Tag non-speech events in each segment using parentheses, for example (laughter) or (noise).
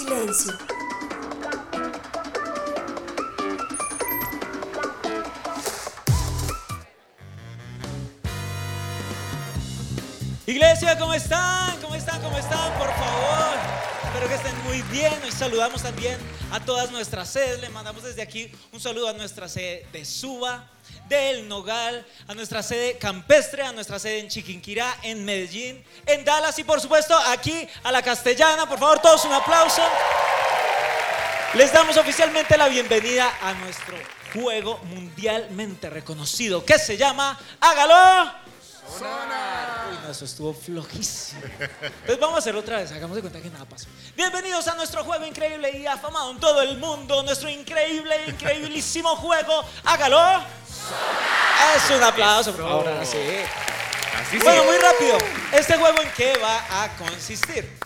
silencio. Iglesia, ¿cómo están? ¿Cómo están? ¿Cómo están? Por favor. Espero que estén muy bien. Hoy saludamos también a todas nuestras sedes. Le mandamos desde aquí un saludo a nuestra sede de Suba, del Nogal, a nuestra sede campestre, a nuestra sede en Chiquinquirá, en Medellín, en Dallas y por supuesto aquí a la castellana. Por favor, todos un aplauso. Les damos oficialmente la bienvenida a nuestro juego mundialmente reconocido que se llama Hágalo. Uy, no, eso estuvo flojísimo. Entonces vamos a hacerlo otra vez, hagamos de cuenta que nada pasó. Bienvenidos a nuestro juego increíble y afamado en todo el mundo, nuestro increíble, increíblísimo juego. Hágalo. Es un aplauso, por favor. Así sí. Bueno, muy rápido. ¿Este juego en qué va a consistir?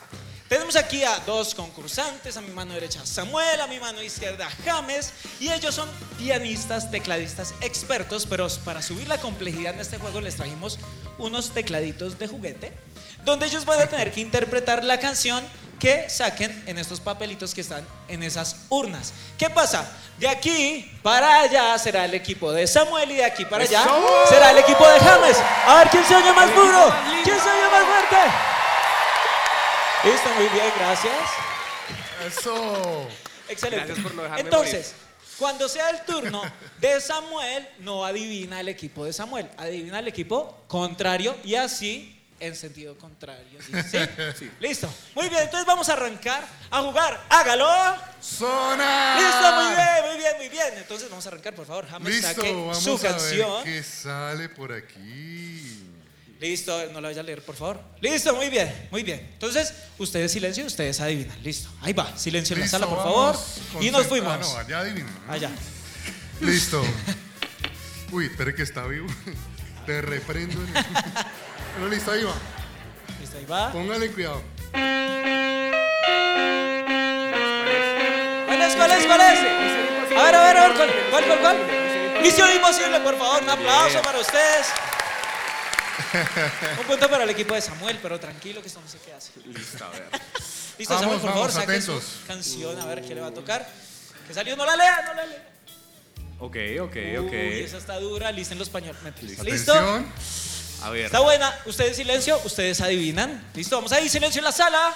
Tenemos aquí a dos concursantes, a mi mano derecha Samuel, a mi mano izquierda James, y ellos son pianistas, tecladistas expertos, pero para subir la complejidad en este juego les trajimos unos tecladitos de juguete, donde ellos van a tener que interpretar la canción que saquen en estos papelitos que están en esas urnas. ¿Qué pasa? De aquí para allá será el equipo de Samuel y de aquí para allá será el equipo de James. A ver quién se oye más duro, quién se oye más fuerte. Listo, muy bien, gracias. Eso. Excelente. Gracias por no dejarme Entonces, cuando sea el turno de Samuel, no adivina el equipo de Samuel, adivina el equipo contrario y así en sentido contrario. (laughs) ¿Sí? Listo. Muy bien, entonces vamos a arrancar a jugar. Hágalo. Zona. Listo, muy bien, muy bien, muy bien. Entonces vamos a arrancar, por favor. James, Listo, saque vamos su a ver canción. qué sale por aquí. Listo, no la vaya a leer, por favor. Listo, muy bien, muy bien. Entonces, ustedes silencio, ustedes adivinan. Listo, ahí va. Silencio en la Listo, sala, por favor. vamos Y nos concentra- fuimos. Ah, no, allá adivino. ¿no? Allá. Listo. (laughs) Uy, espere que está vivo. (laughs) Te reprendo. en el- (laughs) Pero listo, ahí va. Listo, ahí va. Póngale cuidado. ¿Cuál es? ¿Cuál es? ¿Cuál es? A ver, a ver, a ver, ¿cuál, cuál, cuál? cuál? Misión imposible, por favor, un aplauso para ustedes. (laughs) Un punto para el equipo de Samuel, pero tranquilo que esto no sé qué hace. Listo, a ver. (laughs) Listo, Vamos, Samuel, por favor, saque su canción, a ver qué le va a tocar. Que salió, no la lea, no la lea. Ok, ok, Uy, ok. esa está dura, listen los pañuelos. ¿Listo? Atención. A ver. Está buena. Ustedes silencio, ustedes adivinan. Listo, vamos ahí, silencio en la sala.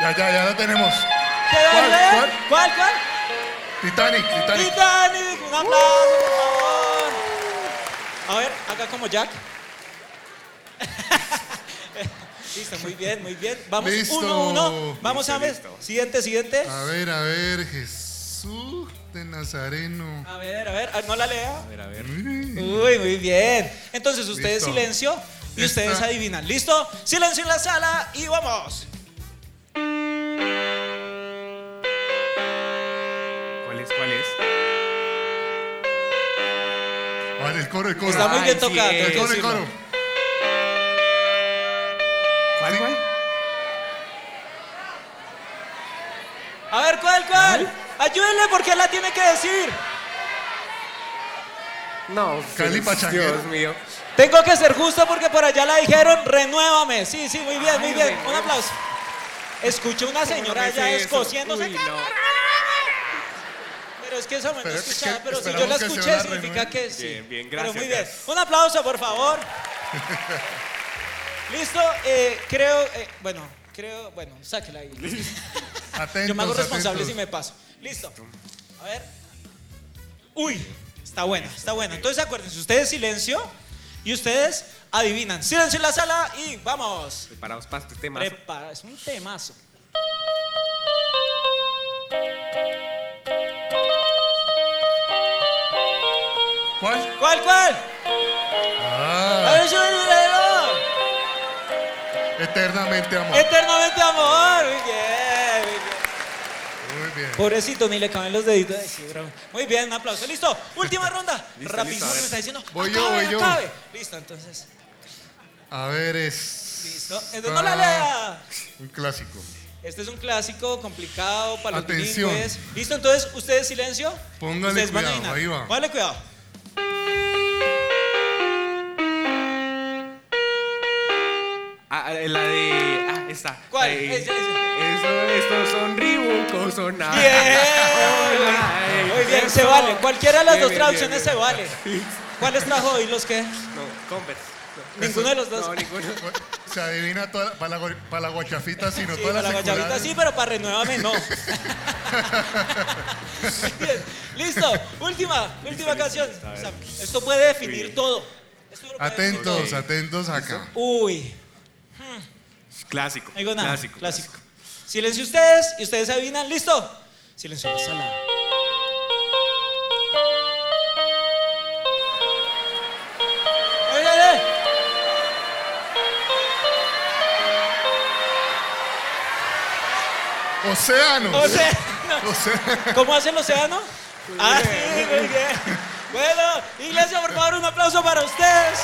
Ya, ya, ya la tenemos. ¿Qué ¿Cuál, cuál? ¿Cuál, cuál? Titanic, Titanic. Titanic, un aplauso, por favor. A ver, acá como Jack. (laughs) Listo, muy bien, muy bien. Vamos, Listo. uno, uno. Vamos Listo, a ver. listo. Siguiente, siguiente. A ver, a ver, Jesús de Nazareno. A ver, a ver, ah, no la lea. A ver, a ver. Uy, muy bien. Entonces ustedes Listo. silencio y Esta- ustedes adivinan. ¿Listo? Silencio en la sala y vamos. ¿Cuál es? ¿Cuál es? A ver, el coro, el coro. Está muy Ay, bien sí, tocado. el tengo El que coro, el decirlo. coro. ¿Cuál, cuál? A ver, ¿cuál, cuál? Ayúdenle porque él la tiene que decir. No, Cali Dios, Pachanguero. Dios mío. Tengo que ser justo porque por allá la dijeron, renuévame. Sí, sí, muy bien, muy bien. Un aplauso. Escuché una ¿Cómo no señora allá escociéndose. Uy, no. Pero es que esa no Pero es escuchaba, que pero si yo la escuché significa que sí. Bien, bien, Pero gracias, muy bien. Un aplauso, por favor. (laughs) Listo, eh, creo, eh, bueno, creo, bueno, sáquela ahí. Atentos, (laughs) Yo me hago responsable atentos. si me paso. Listo. A ver. Uy, está buena, está buena. Entonces acuérdense, ustedes silencio y ustedes adivinan. Silencio en la sala y vamos. Preparados para este tema. Prepara, es un temazo. ¿Cuál? ¿Cuál, cuál? A Ah, ver, yo el eternamente amor. Eternamente amor. Muy bien, muy bien. Muy bien. Pobrecito, ni le caben los deditos. Ay, sí, bravo. Muy bien, un aplauso. Listo, última (laughs) ronda. Listo, Rapidísimo a me está diciendo. Voy yo, "Acabe, voy yo". acabe". Listo, entonces. A ver, es. Listo. Entonces no la lea. Un clásico. Este es un clásico complicado para los Atención. bilingües. ¿Listo? Entonces, ustedes silencio. Póngale ustedes van a cuidado, ahí va. Póngale cuidado. Esta. ¿Cuál? La de- Esa, esa. Eso, estos son Reebok, son nada. Bien. Muy bien, se vale. Cualquiera de las Bien, dos bien, traducciones bien, se vale. ¿Cuáles trajo hoy los que? No, Converse. Ninguno de los dos. No, ninguno. (laughs) Se adivina toda, para, la, para la guachafita, sino Sí, toda para la la guayabita secular. sí, pero para renuévame no. (laughs) Bien, listo. Última, última canción. O sea, esto puede definir todo. Esto lo puede definir Atentos, Sí. atentos acá. todo. Uy, Clásico. no digo nada. Clásico. Clásico. Silencio ustedes y ustedes adivinan. ¿Listo? Silencio en la sala. Oye. Océanos. Océano. Océanos. ¿Cómo hace el océano? Ah, sí, muy bien. Bueno, iglesia, por favor, un aplauso para ustedes.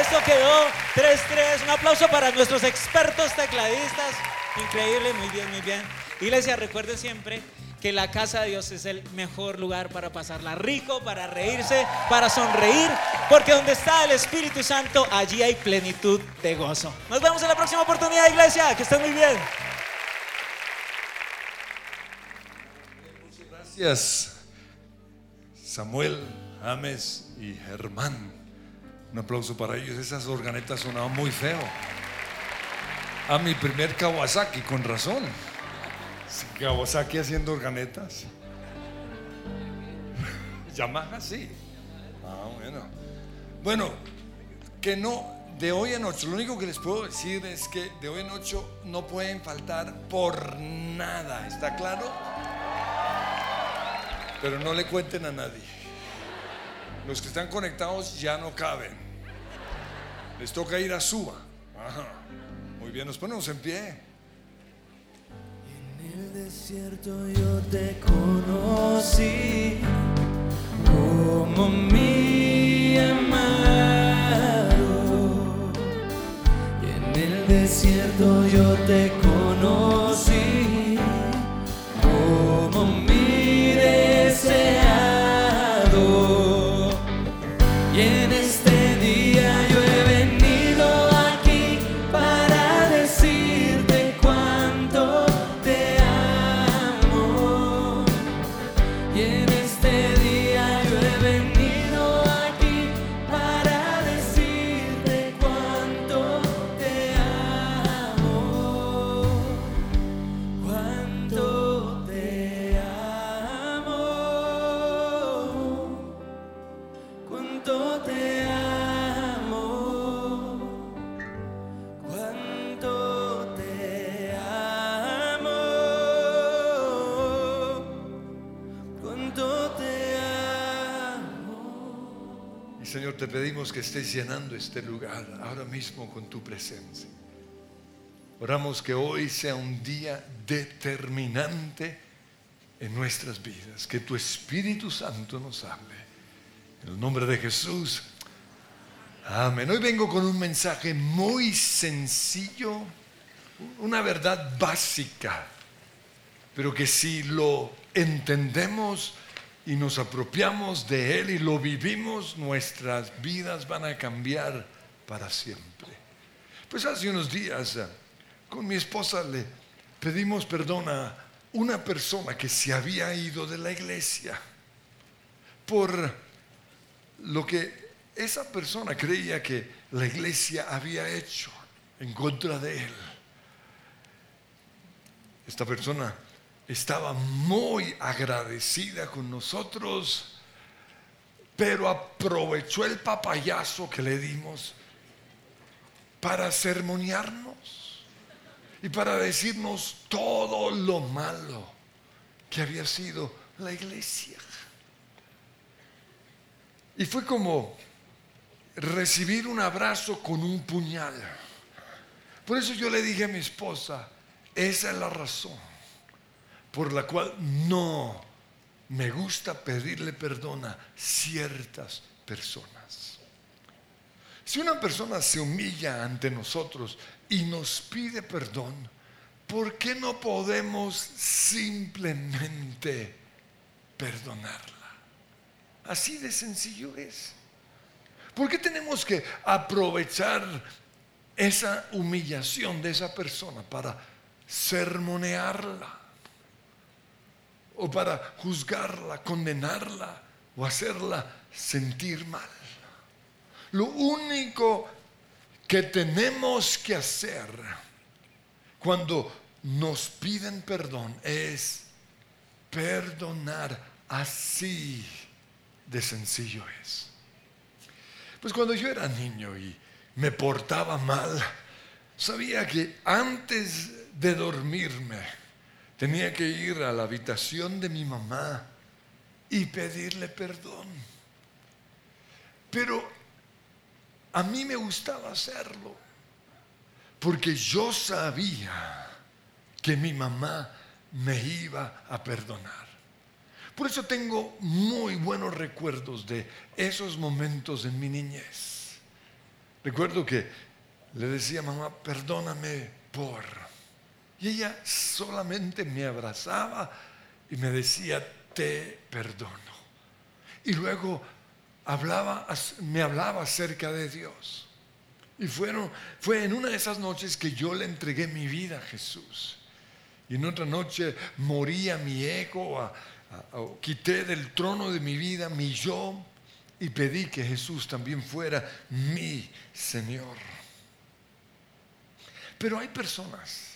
Esto quedó 3-3. Un aplauso para nuestros expertos tecladistas. Increíble, muy bien, muy bien. Iglesia, recuerden siempre que la casa de Dios es el mejor lugar para pasarla rico, para reírse, para sonreír, porque donde está el Espíritu Santo, allí hay plenitud de gozo. Nos vemos en la próxima oportunidad, iglesia. Que estén muy bien. Gracias, Samuel, James y Germán. Un aplauso para ellos. Esas organetas sonaban muy feo. A mi primer Kawasaki, con razón. Kawasaki haciendo organetas. (laughs) Yamaha, sí. Ah, bueno. Bueno, que no, de hoy en ocho, lo único que les puedo decir es que de hoy en ocho no pueden faltar por nada, ¿está claro? Pero no le cuenten a nadie. Los que están conectados ya no caben. Les toca ir a Suba. Ajá. Muy bien, nos ponemos en pie. En el desierto yo te conocí como mi amado. Y en el desierto yo te conocí llenando este lugar ahora mismo con tu presencia. Oramos que hoy sea un día determinante en nuestras vidas, que tu Espíritu Santo nos hable. En el nombre de Jesús. Amén. Hoy vengo con un mensaje muy sencillo, una verdad básica, pero que si lo entendemos y nos apropiamos de él y lo vivimos, nuestras vidas van a cambiar para siempre. Pues hace unos días eh, con mi esposa le pedimos perdón a una persona que se había ido de la iglesia por lo que esa persona creía que la iglesia había hecho en contra de él. Esta persona estaba muy agradecida con nosotros, pero aprovechó el papayazo que le dimos para sermonearnos y para decirnos todo lo malo que había sido la iglesia. Y fue como recibir un abrazo con un puñal. Por eso yo le dije a mi esposa, esa es la razón por la cual no me gusta pedirle perdón a ciertas personas. Si una persona se humilla ante nosotros y nos pide perdón, ¿por qué no podemos simplemente perdonarla? Así de sencillo es. ¿Por qué tenemos que aprovechar esa humillación de esa persona para sermonearla o para juzgarla, condenarla o hacerla sentir mal. Lo único que tenemos que hacer cuando nos piden perdón es perdonar así de sencillo es. Pues cuando yo era niño y me portaba mal, sabía que antes de dormirme tenía que ir a la habitación de mi mamá y pedirle perdón. Pero a mí me gustaba hacerlo porque yo sabía que mi mamá me iba a perdonar. Por eso tengo muy buenos recuerdos de esos momentos en mi niñez. Recuerdo que le decía mamá, perdóname por. Y ella solamente me abrazaba y me decía, te perdono. Y luego hablaba, me hablaba acerca de Dios. Y fueron, fue en una de esas noches que yo le entregué mi vida a Jesús. Y en otra noche moría mi ego, a- quité del trono de mi vida mi yo y pedí que Jesús también fuera mi Señor. Pero hay personas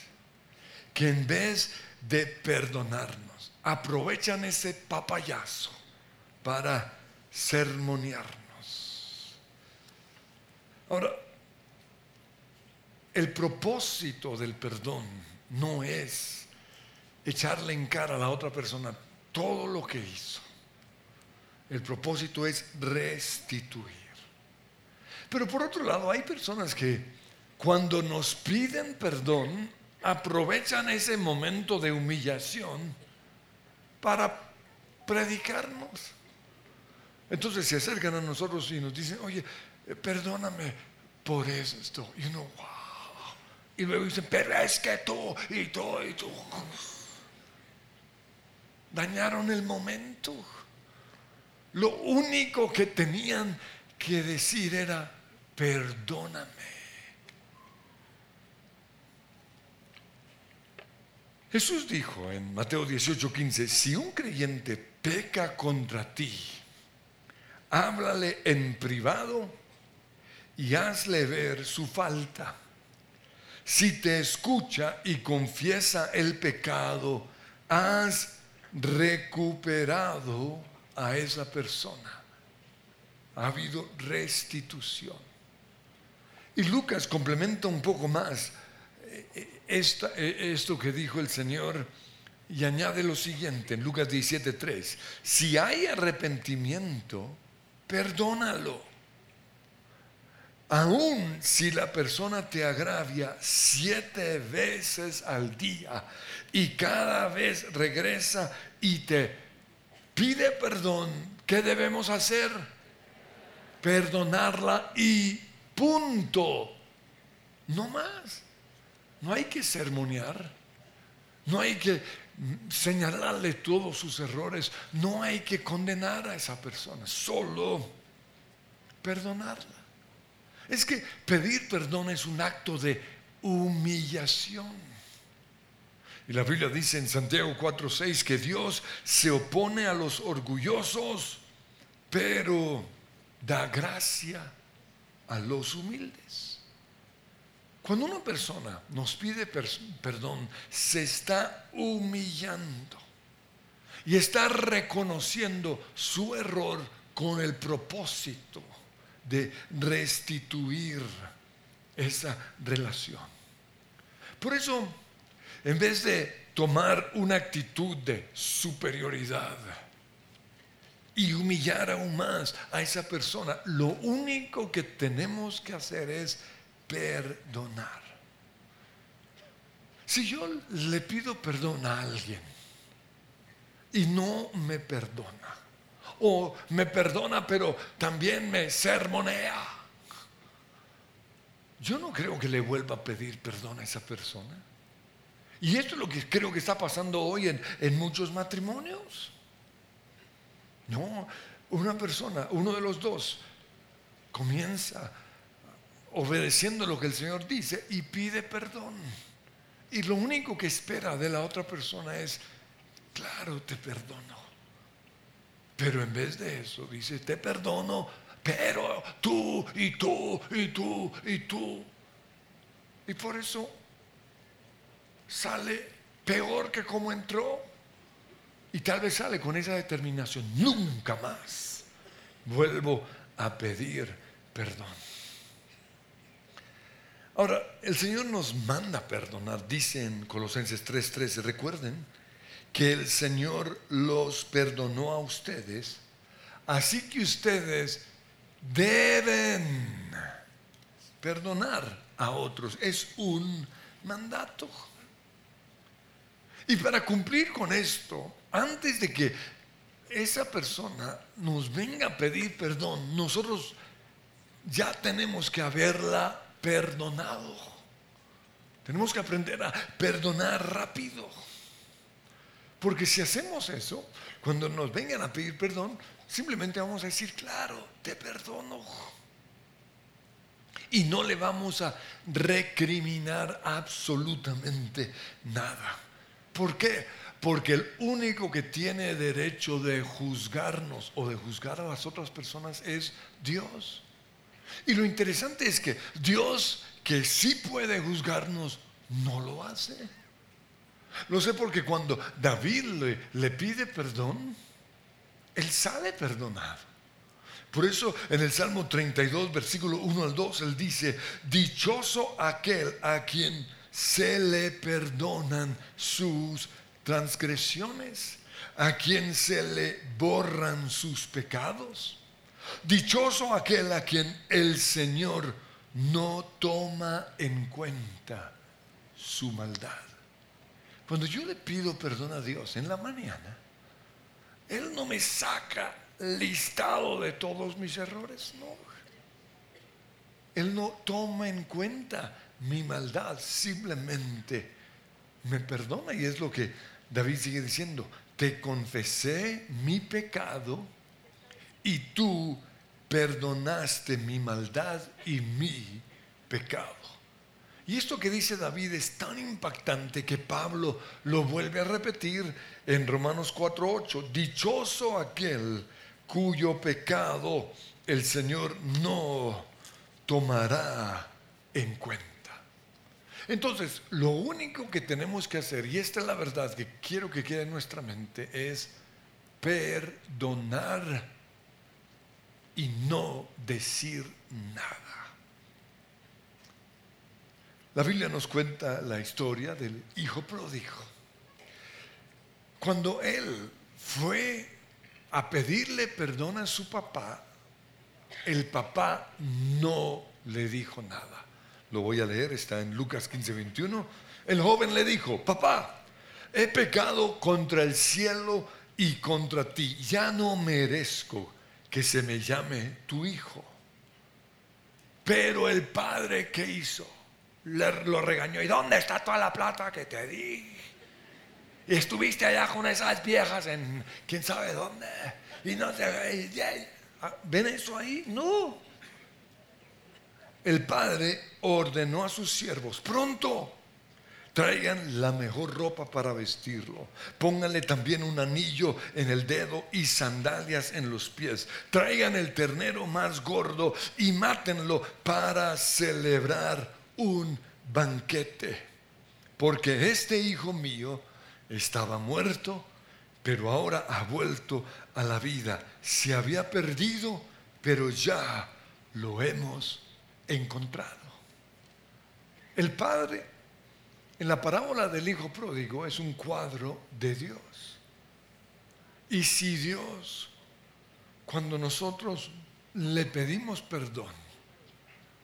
que en vez de perdonarnos, aprovechan ese papayazo para sermonearnos. Ahora, el propósito del perdón no es echarle en cara a la otra persona todo lo que hizo. El propósito es restituir. Pero por otro lado, hay personas que cuando nos piden perdón, aprovechan ese momento de humillación para predicarnos. Entonces se acercan a nosotros y nos dicen, oye, eh, perdóname por esto. Y uno, wow. Y luego dicen, pero es que tú y tú y tú. Dañaron el momento. Lo único que tenían que decir era, perdóname. Jesús dijo en Mateo 18:15, si un creyente peca contra ti, háblale en privado y hazle ver su falta. Si te escucha y confiesa el pecado, has recuperado a esa persona. Ha habido restitución. Y Lucas complementa un poco más eh, esto que dijo el Señor y añade lo siguiente en Lucas 17:3. Si hay arrepentimiento, perdónalo. Aún si la persona te agravia siete veces al día y cada vez regresa y te pide perdón, ¿qué debemos hacer? Perdonarla y punto. No más. No hay que sermonear. No hay que señalarle todos sus errores. No hay que condenar a esa persona. Solo perdonarla. Es que pedir perdón es un acto de humillación. Y la Biblia dice en Santiago 4:6 que Dios se opone a los orgullosos, pero da gracia a los humildes. Cuando una persona nos pide perdón, se está humillando y está reconociendo su error con el propósito de restituir esa relación. Por eso, en vez de tomar una actitud de superioridad y humillar aún más a esa persona, lo único que tenemos que hacer es perdonar. Si yo le pido perdón a alguien y no me perdona, o me perdona pero también me sermonea, yo no creo que le vuelva a pedir perdón a esa persona. Y esto es lo que creo que está pasando hoy en, en muchos matrimonios. No, una persona, uno de los dos, comienza obedeciendo lo que el Señor dice y pide perdón. Y lo único que espera de la otra persona es, claro, te perdono. Pero en vez de eso dice, te perdono, pero tú y tú y tú y tú. Y por eso sale peor que como entró. Y tal vez sale con esa determinación, nunca más vuelvo a pedir perdón. Ahora, el Señor nos manda perdonar, dice en Colosenses 3:13, recuerden que el Señor los perdonó a ustedes, así que ustedes deben perdonar a otros. Es un mandato. Y para cumplir con esto, antes de que esa persona nos venga a pedir perdón, nosotros ya tenemos que haberla perdonado. Tenemos que aprender a perdonar rápido. Porque si hacemos eso, cuando nos vengan a pedir perdón, simplemente vamos a decir, claro, te perdono. Y no le vamos a recriminar absolutamente nada. ¿Por qué? Porque el único que tiene derecho de juzgarnos o de juzgar a las otras personas es Dios. Y lo interesante es que Dios, que sí puede juzgarnos, no lo hace. Lo sé porque cuando David le, pide perdón, él sale perdonado. Por eso en el Salmo 32, versículo 1 al 2, él dice, dichoso aquel a quien se le perdonan sus transgresiones, a quien se le borran sus pecados. Dichoso aquel a quien el Señor no toma en cuenta su maldad. Cuando yo le pido perdón a Dios en la mañana, Él no me saca listado de todos mis errores, no. Él no toma en cuenta mi maldad, simplemente me perdona y es lo que David sigue diciendo, te confesé mi pecado y tú perdonaste mi maldad y mi pecado. Y esto que dice David es tan impactante que Pablo lo vuelve a repetir en Romanos 4:8. Dichoso aquel cuyo pecado el Señor no tomará en cuenta. Entonces, lo único que tenemos que hacer, y esta es la verdad que quiero que quede en nuestra mente, es perdonar y no decir nada. La Biblia nos cuenta la historia del hijo pródigo. Cuando él fue a pedirle perdón a su papá, el papá no le dijo nada. Lo voy a leer, está en Lucas 15, 21. El joven le dijo, papá, he pecado contra el cielo y contra ti. Ya no merezco que se me llame tu hijo. Pero el padre que hizo, le, lo regañó. ¿Y dónde está toda la plata que te di? Y estuviste allá con esas viejas en quién sabe dónde. Y no te... ¿Ven eso ahí? No. El padre ordenó a sus siervos, pronto, traigan la mejor ropa para vestirlo, pónganle también un anillo en el dedo y sandalias en los pies, traigan el ternero más gordo y mátenlo para celebrar un banquete, porque este hijo mío estaba muerto, pero ahora ha vuelto a la vida, se había perdido, pero ya lo hemos encontrado. El Padre, en la parábola del Hijo Pródigo, es un cuadro de Dios. Y si Dios, cuando nosotros le pedimos perdón,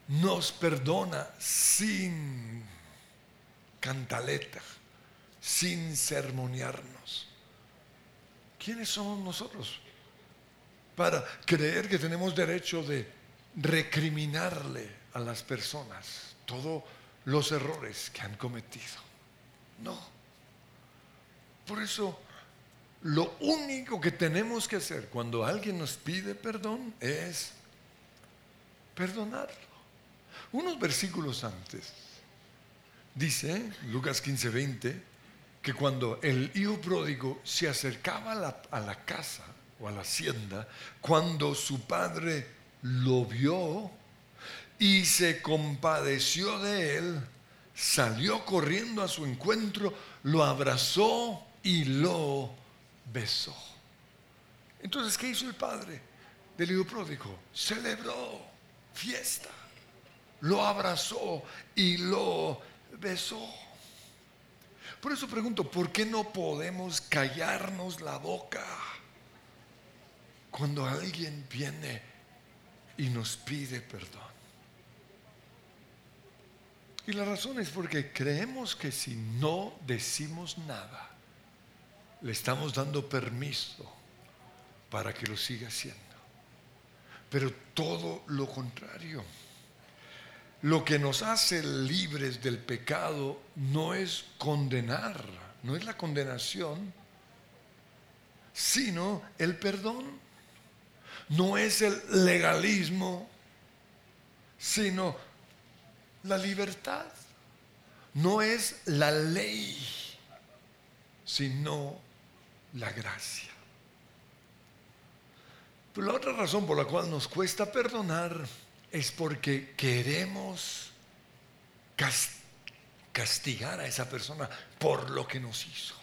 nos perdona sin cantaleta, sin sermonearnos. ¿Quiénes somos nosotros para creer que tenemos derecho de recriminarle a las personas todos los errores que han cometido? No. Por eso, lo único que tenemos que hacer cuando alguien nos pide perdón es perdonarlo. Unos versículos antes, dice Lucas 15, 20, que cuando el hijo pródigo se acercaba a la, a la casa o a la hacienda, cuando su padre lo vio y se compadeció de él, salió corriendo a su encuentro, lo abrazó y lo besó. Entonces, ¿qué hizo el padre del hijo pródigo? Celebró fiesta, lo abrazó y lo besó. Por eso pregunto, ¿por qué no podemos callarnos la boca cuando alguien viene y nos pide perdón? Y la razón es porque creemos que si no decimos nada, le estamos dando permiso para que lo siga haciendo. Pero todo lo contrario. Lo que nos hace libres del pecado no es condenar, no es la condenación, sino el perdón. No es el legalismo, sino la libertad. No es la ley, sino la gracia. Pero la otra razón por la cual nos cuesta perdonar es porque queremos cas- castigar a esa persona por lo que nos hizo.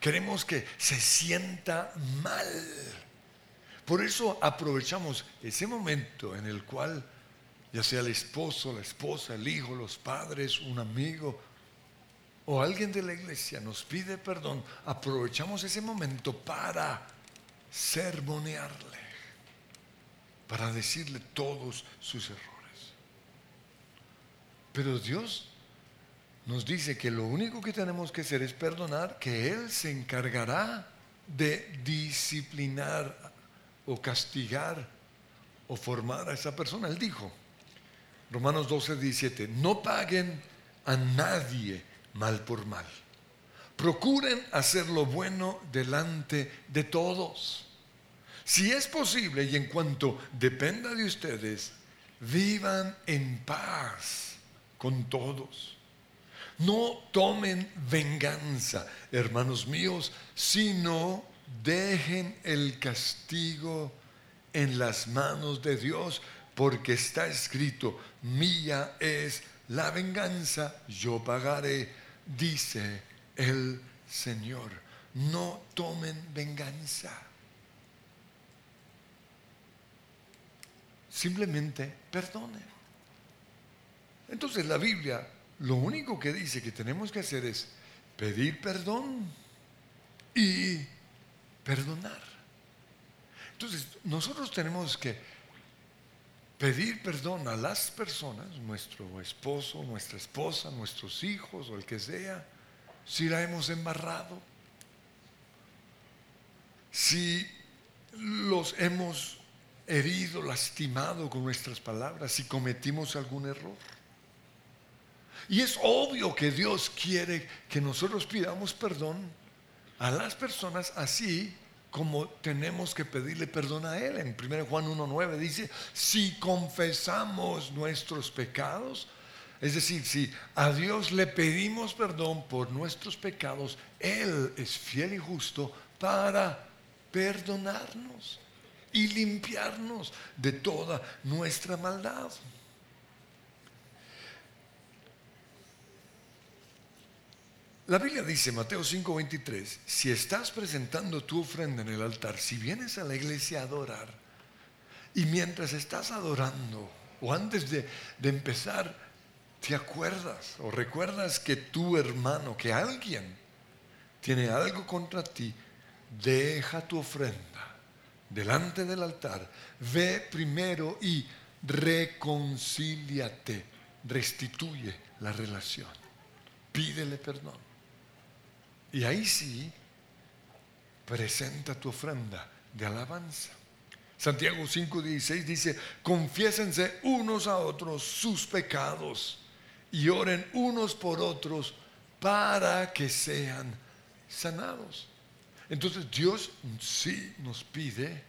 Queremos que se sienta mal. Por eso aprovechamos ese momento en el cual, ya sea el esposo, la esposa, el hijo, los padres, un amigo o alguien de la iglesia nos pide perdón, aprovechamos ese momento para sermonearle, para decirle todos sus errores. Pero Dios nos dice que lo único que tenemos que hacer es perdonar, que Él se encargará de disciplinar o castigar o formar a esa persona. Él dijo, Romanos 12, 17, no paguen a nadie mal por mal. Procuren hacer lo bueno delante de todos. Si es posible y en cuanto dependa de ustedes, vivan en paz con todos. No tomen venganza, hermanos míos, sino dejen el castigo en las manos de Dios, porque está escrito, mía es la venganza, yo pagaré, dice el Señor. No tomen venganza. Simplemente perdonen. Entonces la Biblia lo único que dice que tenemos que hacer es pedir perdón y perdonar. Entonces nosotros tenemos que pedir perdón a las personas, nuestro esposo, nuestra esposa, nuestros hijos o el que sea, si la hemos embarrado, si los hemos herido, lastimado con nuestras palabras, si cometimos algún error. Y es obvio que Dios quiere que nosotros pidamos perdón a las personas así como tenemos que pedirle perdón a Él. En 1 Juan 1.9 dice, si confesamos nuestros pecados, es decir, si a Dios le pedimos perdón por nuestros pecados, Él es fiel y justo para perdonarnos y limpiarnos de toda nuestra maldad. La Biblia dice, Mateo 5:23, si estás presentando tu ofrenda en el altar, si vienes a la iglesia a adorar, y mientras estás adorando, o antes de, de empezar, te acuerdas o recuerdas que tu hermano, que alguien tiene algo contra ti, deja tu ofrenda delante del altar, ve primero y reconcíliate, restituye la relación, pídele perdón. Y ahí sí, presenta tu ofrenda de alabanza. Santiago 5:16 dice, confiésense unos a otros sus pecados y oren unos por otros para que sean sanados. Entonces Dios sí nos pide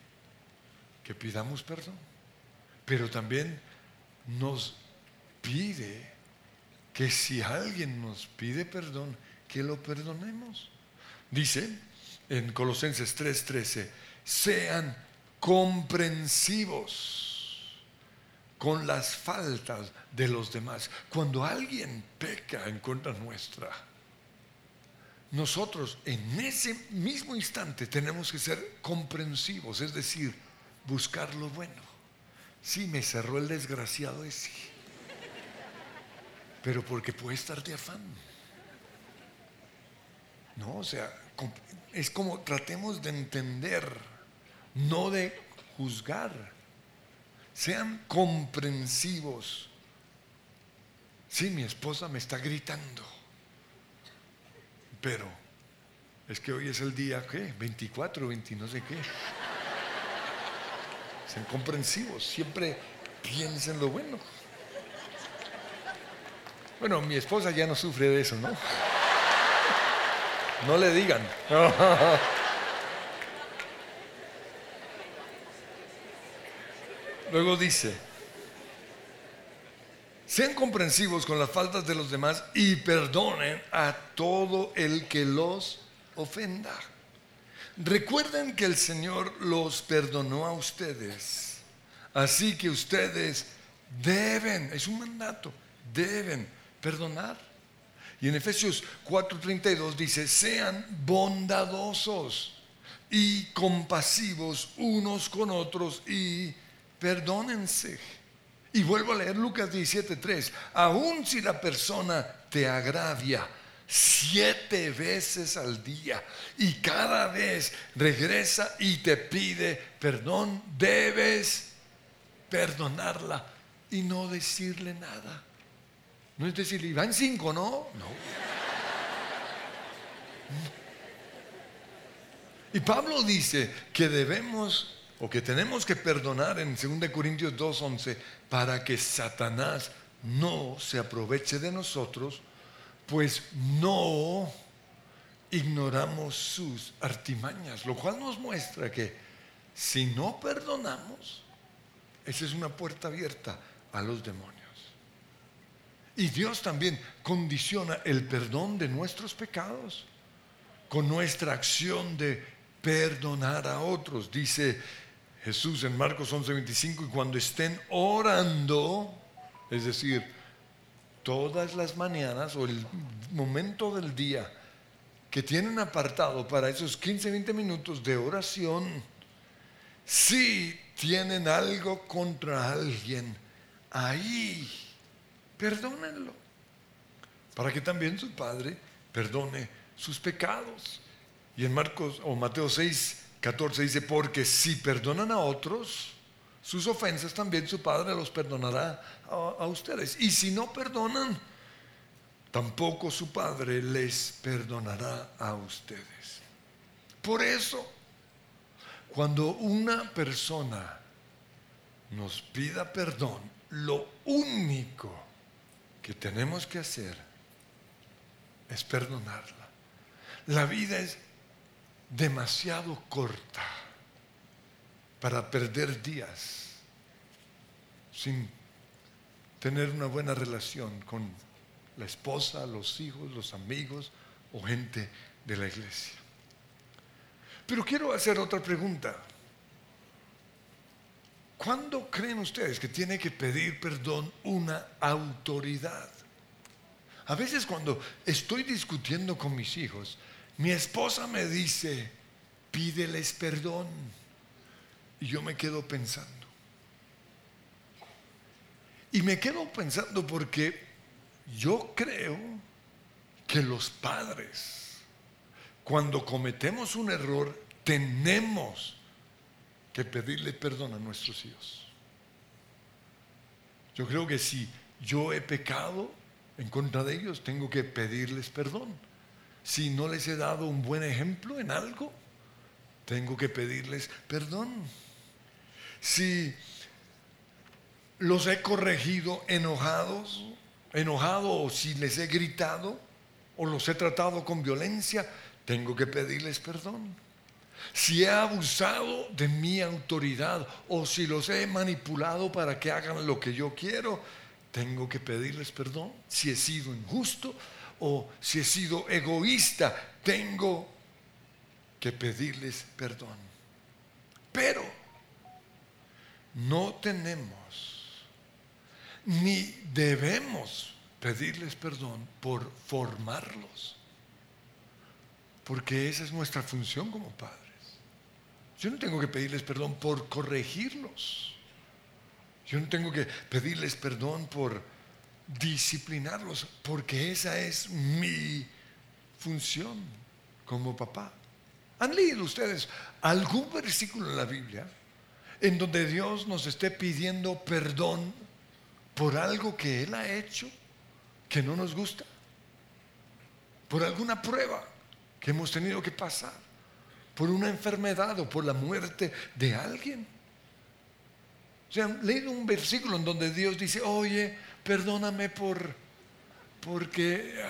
que pidamos perdón, pero también nos pide que si alguien nos pide perdón, que lo perdonemos. Dice en Colosenses 3:13, sean comprensivos con las faltas de los demás. Cuando alguien peca en contra nuestra, nosotros en ese mismo instante tenemos que ser comprensivos, es decir, buscar lo bueno. Sí, me cerró el desgraciado ese, pero porque puede estar de afán. No, o sea, es como tratemos de entender, no de juzgar. Sean comprensivos. Sí, mi esposa me está gritando. Pero es que hoy es el día, ¿qué? 24, 20, no sé qué. Sean comprensivos, siempre piensen lo bueno. Bueno, mi esposa ya no sufre de eso, ¿no? No le digan. Luego dice, sean comprensivos con las faltas de los demás y perdonen a todo el que los ofenda. Recuerden que el Señor los perdonó a ustedes. Así que ustedes deben, es un mandato, deben perdonar. Y en Efesios 4:32 dice, sean bondadosos y compasivos unos con otros y perdónense. Y vuelvo a leer Lucas 17:3. Aun si la persona te agravia siete veces al día y cada vez regresa y te pide perdón, debes perdonarla y no decirle nada. No es decir, y van cinco, ¿no? No. Y Pablo dice que debemos o que tenemos que perdonar en 2 Corintios 2:11 para que Satanás no se aproveche de nosotros, pues no ignoramos sus artimañas, lo cual nos muestra que si no perdonamos, esa es una puerta abierta a los demonios. Y Dios también condiciona el perdón de nuestros pecados con nuestra acción de perdonar a otros. Dice Jesús en Marcos 11:25, y cuando estén orando, es decir, todas las mañanas o el momento del día que tienen apartado para esos 15, 20 minutos de oración, si tienen algo contra alguien, ahí perdónenlo, para que también su Padre perdone sus pecados. Y en Marcos o Mateo 6, 14 dice, porque si perdonan a otros, sus ofensas también su Padre los perdonará a, a ustedes. Y si no perdonan, tampoco su Padre les perdonará a ustedes. Por eso, cuando una persona nos pida perdón, lo único que tenemos que hacer es perdonarla. La vida es demasiado corta para perder días sin tener una buena relación con la esposa, los hijos, los amigos o gente de la iglesia. Pero quiero hacer otra pregunta. ¿Cuándo creen ustedes que tiene que pedir perdón una autoridad? A veces cuando estoy discutiendo con mis hijos, mi esposa me dice, pídeles perdón. Y yo me quedo pensando. Y me quedo pensando porque yo creo que los padres, cuando cometemos un error, tenemos que pedirle perdón a nuestros hijos. Yo creo que si yo he pecado en contra de ellos, tengo que pedirles perdón. Si no les he dado un buen ejemplo en algo, tengo que pedirles perdón. Si los he corregido enojados, enojado o si les he gritado o los he tratado con violencia, tengo que pedirles perdón. Si he abusado de mi autoridad o si los he manipulado para que hagan lo que yo quiero, tengo que pedirles perdón. Si he sido injusto o si he sido egoísta, tengo que pedirles perdón. Pero no tenemos ni debemos pedirles perdón por formarlos. Porque esa es nuestra función como padres. Yo no tengo que pedirles perdón por corregirlos. Yo no tengo que pedirles perdón por disciplinarlos, porque esa es mi función como papá. ¿Han leído ustedes algún versículo en la Biblia en donde Dios nos esté pidiendo perdón por algo que Él ha hecho que no nos gusta? Por alguna prueba que hemos tenido que pasar, por una enfermedad o por la muerte de alguien. O sea, leído un versículo en donde Dios dice, oye, perdóname por porque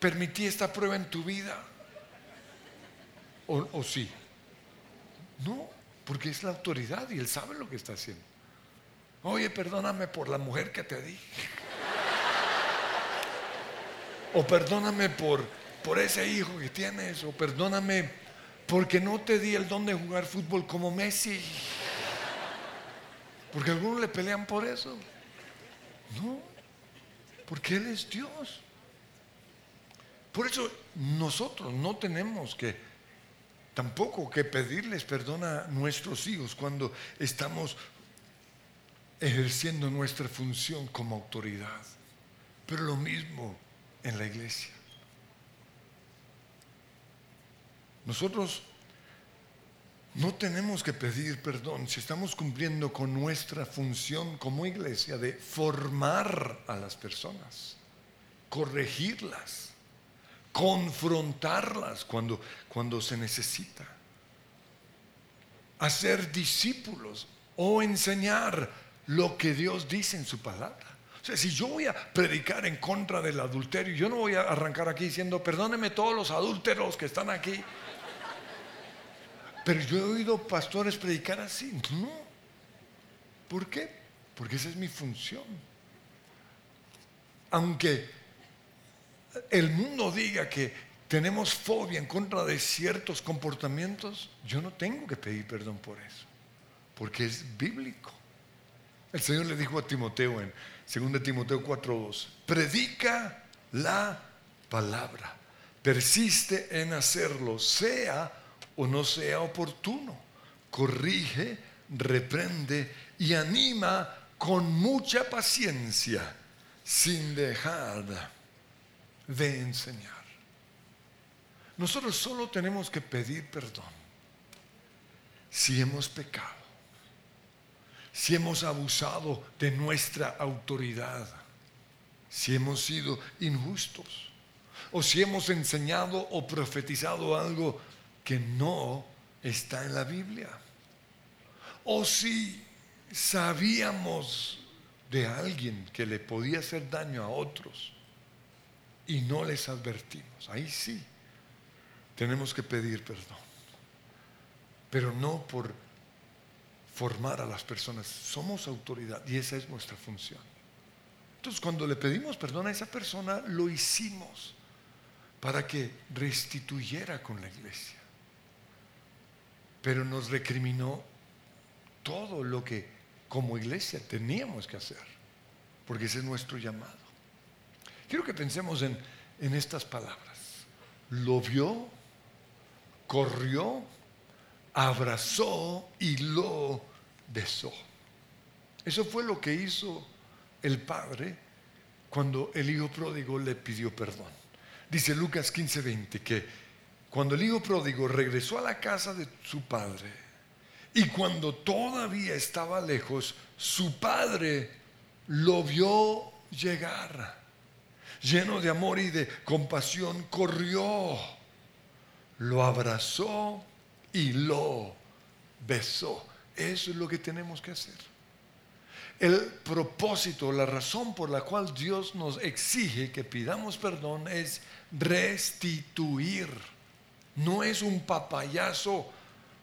permití esta prueba en tu vida. O, o sí. No, porque es la autoridad y Él sabe lo que está haciendo. Oye, perdóname por la mujer que te di. O perdóname por, por ese hijo que tienes. O perdóname porque no te di el don de jugar fútbol como Messi. Porque algunos le pelean por eso. No, porque Él es Dios. Por eso nosotros no tenemos que tampoco que pedirles perdón a nuestros hijos cuando estamos ejerciendo nuestra función como autoridad. Pero lo mismo en la iglesia. Nosotros no tenemos que pedir perdón si estamos cumpliendo con nuestra función como iglesia de formar a las personas, corregirlas, confrontarlas cuando, cuando se necesita, hacer discípulos o enseñar lo que Dios dice en su palabra. O sea, si yo voy a predicar en contra del adulterio, yo no voy a arrancar aquí diciendo, perdónenme todos los adúlteros que están aquí. Pero yo he oído pastores predicar así. No. ¿Por qué? Porque esa es mi función. Aunque el mundo diga que tenemos fobia en contra de ciertos comportamientos, yo no tengo que pedir perdón por eso. Porque es bíblico. El Señor le dijo a Timoteo en 2 Timoteo 4:2, predica la palabra, persiste en hacerlo, sea o no sea oportuno. Corrige, reprende y anima con mucha paciencia, sin dejar de enseñar. Nosotros solo tenemos que pedir perdón si hemos pecado, si hemos abusado de nuestra autoridad, si hemos sido injustos, o si hemos enseñado o profetizado algo que no está en la Biblia. O si sabíamos de alguien que le podía hacer daño a otros y no les advertimos, ahí sí tenemos que pedir perdón. Pero no por formar a las personas, somos autoridad y esa es nuestra función. Entonces cuando le pedimos perdón a esa persona, lo hicimos para que restituyera con la iglesia pero nos recriminó todo lo que como iglesia teníamos que hacer, porque ese es nuestro llamado. Quiero que pensemos en, en estas palabras. Lo vio, corrió, abrazó y lo besó. Eso fue lo que hizo el padre cuando el hijo pródigo le pidió perdón. Dice Lucas 15:20 que cuando el hijo pródigo regresó a la casa de su padre y cuando todavía estaba lejos, su padre lo vio llegar. Lleno de amor y de compasión, corrió, lo abrazó y lo besó. Eso es lo que tenemos que hacer. El propósito, la razón por la cual Dios nos exige que pidamos perdón es restituir no es un papayazo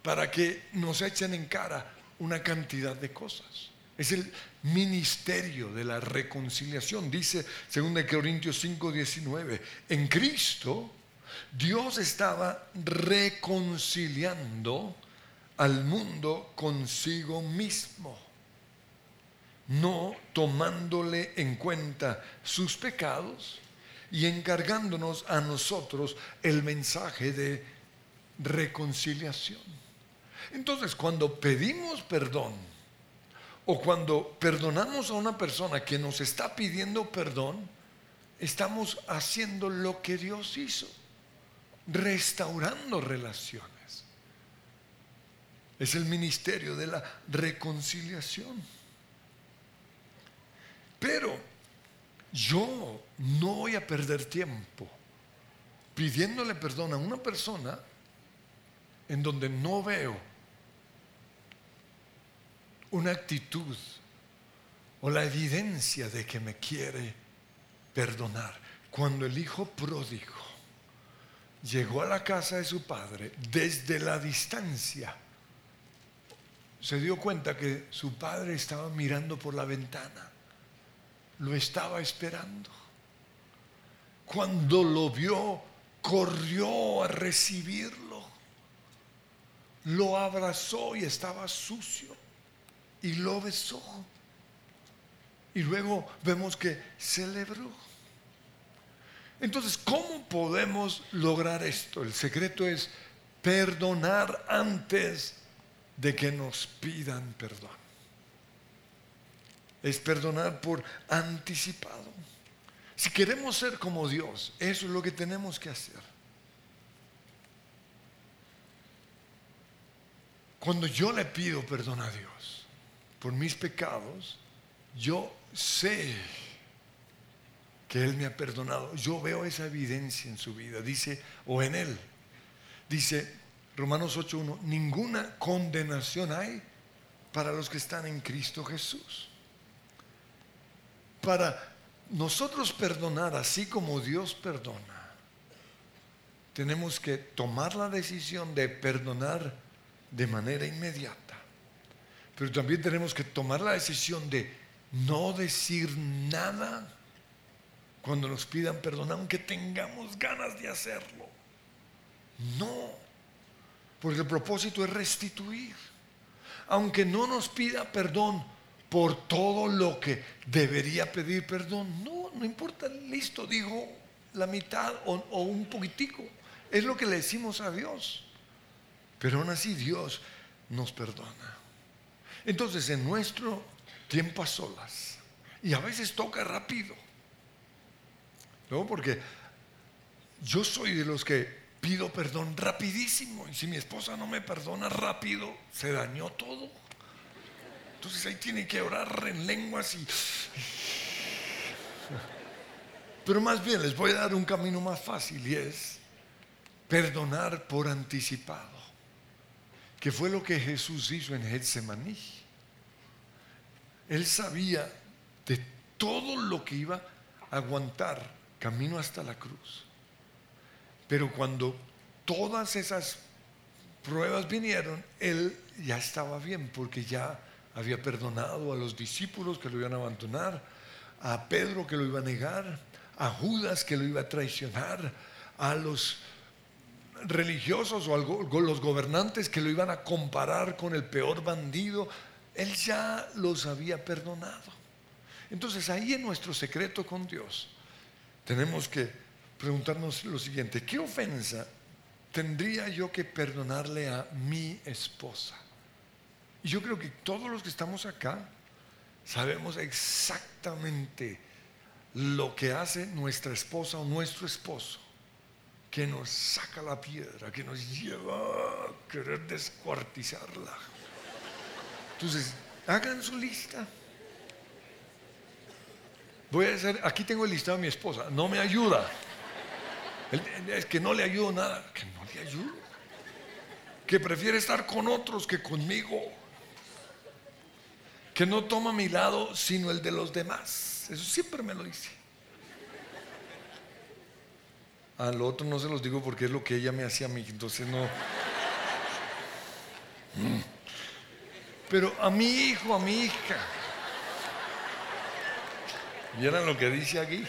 para que nos echen en cara una cantidad de cosas. Es el ministerio de la reconciliación. Dice 2 Corintios 5, 19. En Cristo, Dios estaba reconciliando al mundo consigo mismo, no tomándole en cuenta sus pecados y encargándonos a nosotros el mensaje de reconciliación. Entonces, cuando pedimos perdón o cuando perdonamos a una persona que nos está pidiendo perdón, estamos haciendo lo que Dios hizo, restaurando relaciones. Es el ministerio de la reconciliación. Pero yo no voy a perder tiempo pidiéndole perdón a una persona en donde no veo una actitud o la evidencia de que me quiere perdonar. Cuando el hijo pródigo llegó a la casa de su padre desde la distancia, se dio cuenta que su padre estaba mirando por la ventana, lo estaba esperando. Cuando lo vio, corrió a recibirlo, lo abrazó y estaba sucio y lo besó. Y luego vemos que celebró. Entonces, ¿cómo podemos lograr esto? El secreto es perdonar antes de que nos pidan perdón. Es perdonar por anticipado. Si queremos ser como Dios, eso es lo que tenemos que hacer. Cuando yo le pido perdón a Dios por mis pecados, yo sé que Él me ha perdonado. Yo veo esa evidencia en su vida, dice, o en Él. Dice Romanos 8.1, ninguna condenación hay para los que están en Cristo Jesús. Para nosotros perdonar así como Dios perdona, tenemos que tomar la decisión de perdonar de manera inmediata. Pero también tenemos que tomar la decisión de no decir nada cuando nos pidan perdón, aunque tengamos ganas de hacerlo. No, porque el propósito es restituir. Aunque no nos pida perdón por todo lo que debería pedir perdón, no, no importa, listo, dijo la mitad o, o un poquitico. Es lo que le decimos a Dios. Pero aún así Dios nos perdona. Entonces, en nuestro tiempo a solas, y a veces toca rápido, ¿no? Porque yo soy de los que pido perdón rapidísimo, y si mi esposa no me perdona rápido, se dañó todo. Entonces ahí tiene que orar en lenguas y... Pero más bien les voy a dar un camino más fácil y es perdonar por anticipado, que fue lo que Jesús hizo en Getsemaní. Él sabía de todo lo que iba a aguantar camino hasta la cruz. Pero cuando todas esas pruebas vinieron, él ya estaba bien porque ya había perdonado a los discípulos que lo iban a abandonar, a Pedro que lo iba a negar, a Judas que lo iba a traicionar, a los religiosos o a los gobernantes que lo iban a comparar con el peor bandido. Él ya los había perdonado. Entonces ahí en nuestro secreto con Dios tenemos que preguntarnos lo siguiente, ¿qué ofensa tendría yo que perdonarle a mi esposa? Y yo creo que todos los que estamos acá sabemos exactamente lo que hace nuestra esposa o nuestro esposo, que nos saca la piedra, que nos lleva a querer descuartizarla. Entonces, hagan su lista. Voy a hacer, aquí tengo el listado de mi esposa, no me ayuda. Es que no le ayudo nada, que no le ayudo. Que prefiere estar con otros que conmigo. Que no toma mi lado sino el de los demás. Eso siempre me lo dice. Al otro no se los digo porque es lo que ella me hacía a mí, entonces no. Mm. Pero a mi hijo, a mi hija. ¿Vieron lo que dice aquí?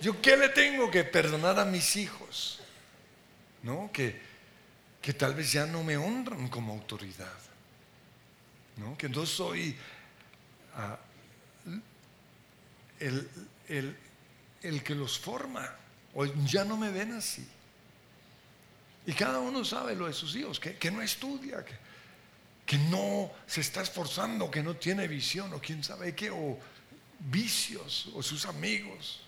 ¿Yo qué le tengo que perdonar a mis hijos? ¿No? Que, que tal vez ya no me honran como autoridad. Que no soy ah, el, el- el que los forma. O ya no me ven así. Y cada uno sabe lo de sus hijos, que, que no estudia, que, que no se está esforzando, que no tiene visión, o quién sabe qué, o vicios, o sus amigos.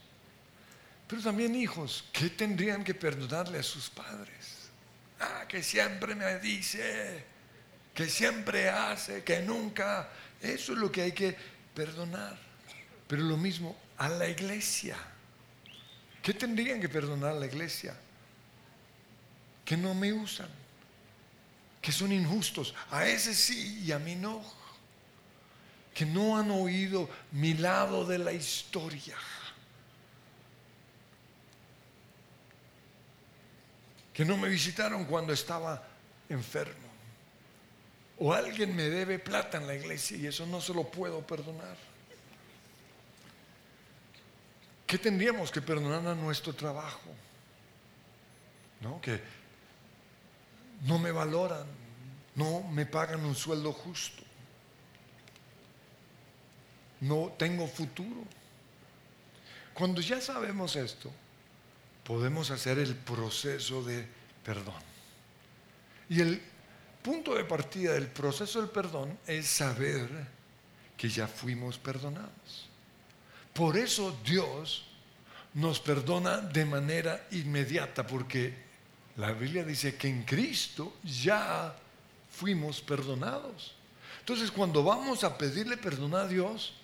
Pero también hijos, ¿qué tendrían que perdonarle a sus padres? Ah, que siempre me dice, que siempre hace, que nunca. Eso es lo que hay que perdonar. Pero lo mismo a la iglesia. ¿Qué tendrían que perdonar a la iglesia? Que no me usan, que son injustos. A ese sí y a mí no. Que no han oído mi lado de la historia. Que no me visitaron cuando estaba enfermo. O alguien me debe plata en la iglesia y eso no se lo puedo perdonar. ¿Qué tendríamos que perdonar a nuestro trabajo? ¿No? Que no me valoran, no me pagan un sueldo justo, no tengo futuro. Cuando ya sabemos esto, podemos hacer el proceso de perdón. Y el punto de partida del proceso del perdón es saber que ya fuimos perdonados. Por eso Dios nos perdona de manera inmediata, porque la Biblia dice que en Cristo ya fuimos perdonados. Entonces, cuando vamos a pedirle perdón a Dios,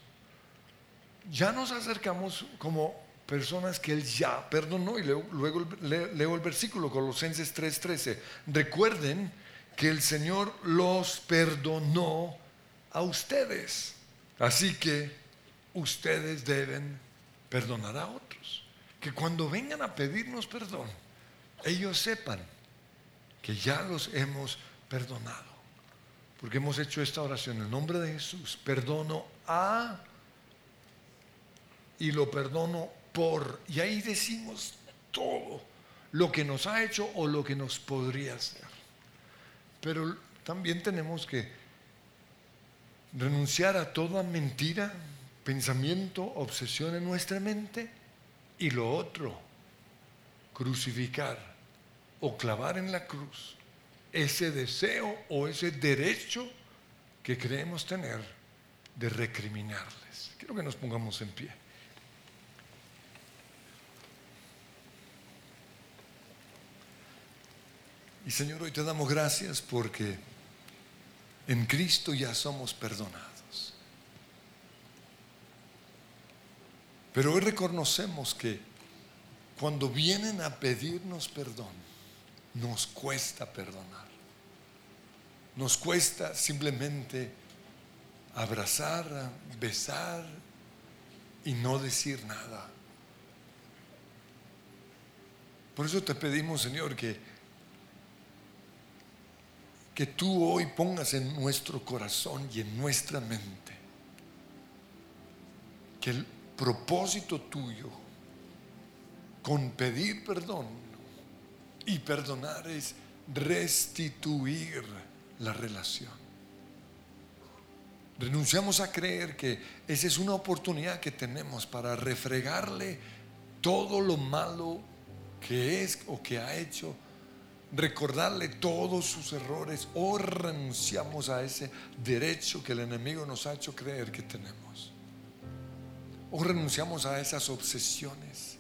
ya nos acercamos como personas que Él ya perdonó. Y luego, luego le- leo el versículo, Colosenses 3:13. Recuerden que el Señor los perdonó a ustedes. Así que ustedes deben perdonar a otros. Que cuando vengan a pedirnos perdón, ellos sepan que ya los hemos perdonado. Porque hemos hecho esta oración en el nombre de Jesús. Perdono a y lo perdono por. Y ahí decimos todo lo que nos ha hecho o lo que nos podría hacer. Pero también tenemos que renunciar a toda mentira, pensamiento, obsesión en nuestra mente. Y lo otro, crucificar o clavar en la cruz ese deseo o ese derecho que creemos tener de recriminarles. Quiero que nos pongamos en pie. Y Señor, hoy te damos gracias porque en Cristo ya somos perdonados. Pero hoy reconocemos que cuando vienen a pedirnos perdón, nos cuesta perdonar. Nos cuesta simplemente abrazar, besar y no decir nada. Por eso te pedimos, Señor, que, que tú hoy pongas en nuestro corazón y en nuestra mente que el propósito tuyo con pedir perdón y perdonar es restituir la relación. Renunciamos a creer que esa es una oportunidad que tenemos para refregarle todo lo malo que es o que ha hecho, recordarle todos sus errores o renunciamos a ese derecho que el enemigo nos ha hecho creer que tenemos. O renunciamos a esas obsesiones.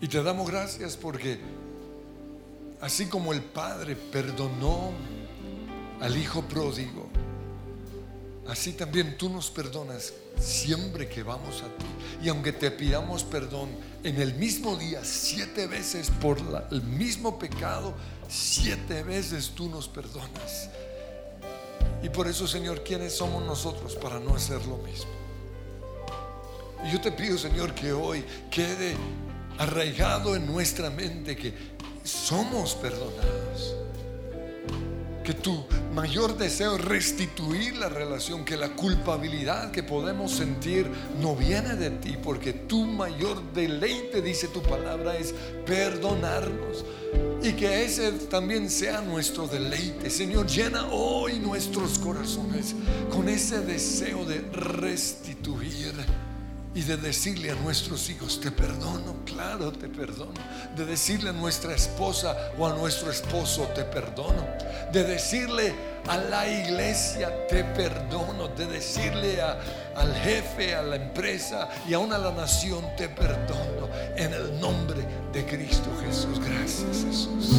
Y te damos gracias porque así como el Padre perdonó al Hijo pródigo, así también tú nos perdonas siempre que vamos a ti. Y aunque te pidamos perdón en el mismo día, siete veces por el mismo pecado, siete veces tú nos perdonas. Y por eso, Señor, ¿quiénes somos nosotros para no hacer lo mismo? Y yo te pido, Señor, que hoy quede arraigado en nuestra mente que somos perdonados. Que tu mayor deseo es restituir la relación, que la culpabilidad que podemos sentir no viene de ti, porque tu mayor deleite, dice tu palabra, es perdonarnos. Y que ese también sea nuestro deleite. Señor, llena hoy nuestros corazones con ese deseo de restituir y de decirle a nuestros hijos, te perdono, claro, te perdono. De decirle a nuestra esposa o a nuestro esposo, te perdono. De decirle a la iglesia, te perdono. De decirle al jefe, a la empresa y aún a la nación, te perdono. En el nombre de Cristo Jesús. Gracias Jesús.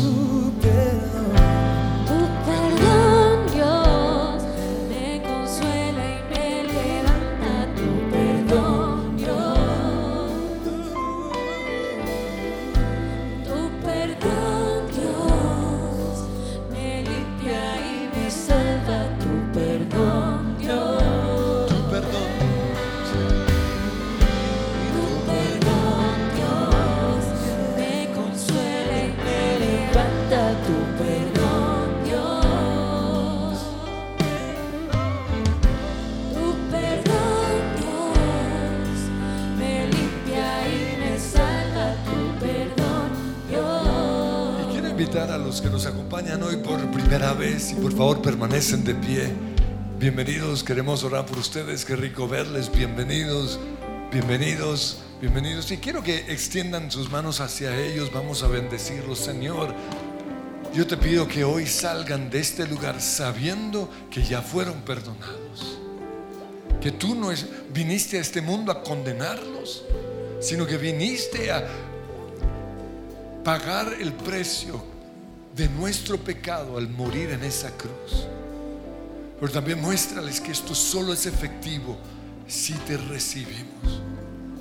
Y por favor permanecen de pie. Bienvenidos, queremos orar por ustedes, qué rico verles, bienvenidos, bienvenidos, bienvenidos. Y quiero que extiendan sus manos hacia ellos, vamos a bendecirlos, Señor. Yo te pido que hoy salgan de este lugar sabiendo que ya fueron perdonados. Que tú no viniste a este mundo a condenarlos, sino que viniste a pagar el precio de nuestro pecado al morir en esa cruz. Pero también muéstrales que esto solo es efectivo si te recibimos.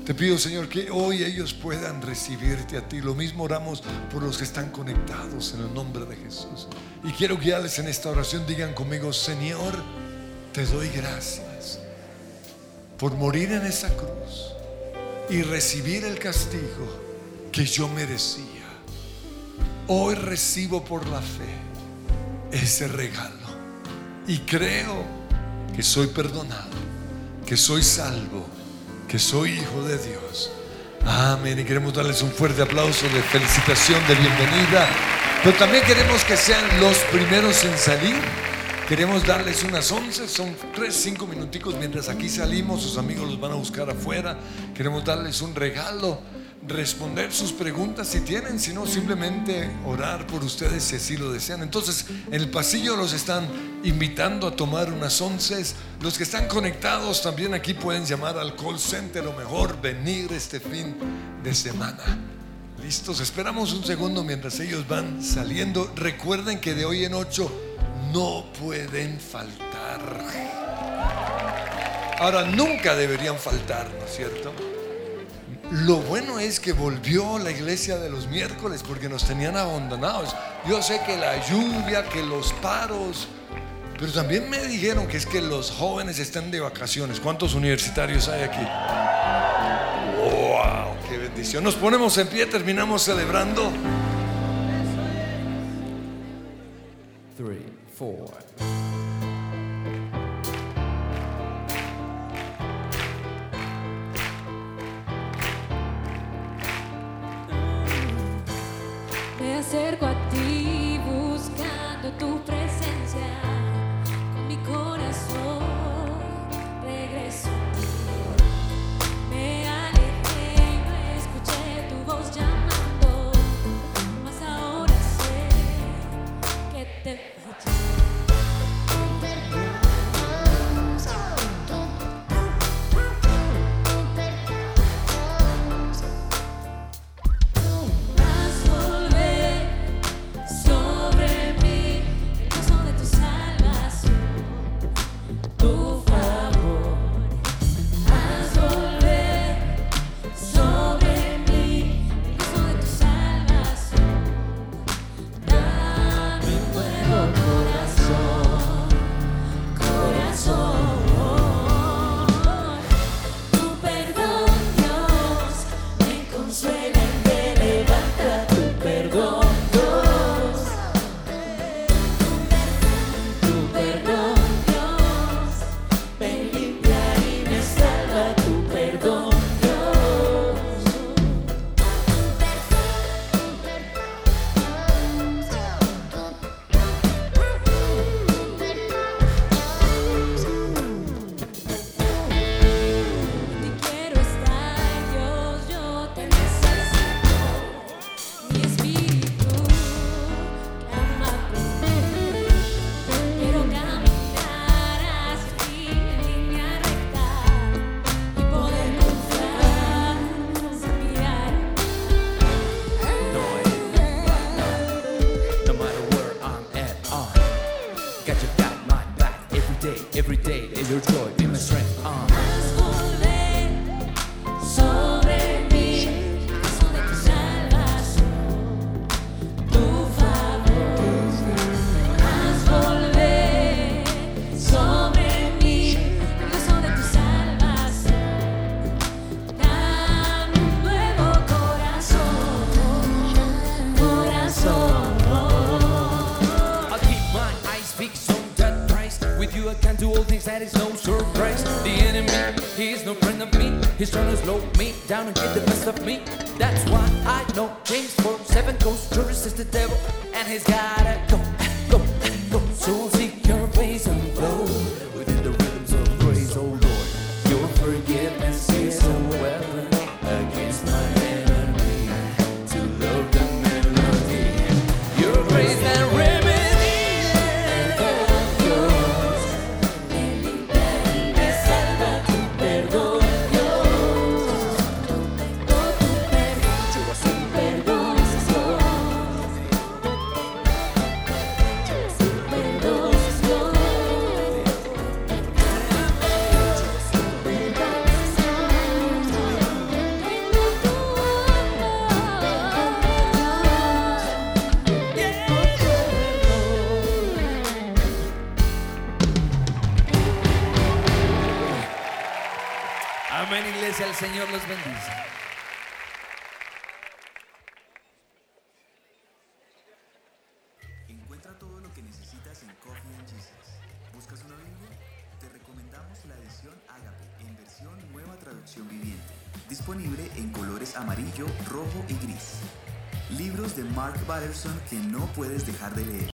Te pido, Señor, que hoy ellos puedan recibirte a ti. Lo mismo oramos por los que están conectados en el nombre de Jesús. Y quiero guiarles en esta oración. Digan conmigo, Señor, te doy gracias por morir en esa cruz y recibir el castigo que yo merecía. Hoy recibo por la fe ese regalo y creo que soy perdonado, que soy salvo, que soy hijo de Dios. Amén. Y queremos darles un fuerte aplauso de felicitación, de bienvenida. Pero también queremos que sean los primeros en salir. Queremos darles unas once, son tres, cinco minuticos mientras aquí salimos, sus amigos los van a buscar afuera. Queremos darles un regalo, responder sus preguntas si tienen, si no, simplemente orar por ustedes si así lo desean. Entonces, en el pasillo los están invitando a tomar unas once. Los que están conectados también aquí pueden llamar al call center o mejor venir este fin de semana. Listos, esperamos un segundo mientras ellos van saliendo. Recuerden que de hoy en ocho no pueden faltar. Ahora, nunca deberían faltar, ¿no es cierto? Lo bueno es que volvió la iglesia de los miércoles porque nos tenían abandonados. Yo sé que la lluvia, que los paros, pero también me dijeron que es que los jóvenes están de vacaciones. ¿Cuántos universitarios hay aquí? ¡Wow! ¡Qué bendición! Nos ponemos en pie, terminamos celebrando. Three, four. Can do all things, that is no surprise. The enemy, he is no friend of me. He's trying to slow me down and get the best of me. That's why I know James 4 7 goes to resist the devil, and he's gotta go, go, go. So seek your place puedes dejar de leer.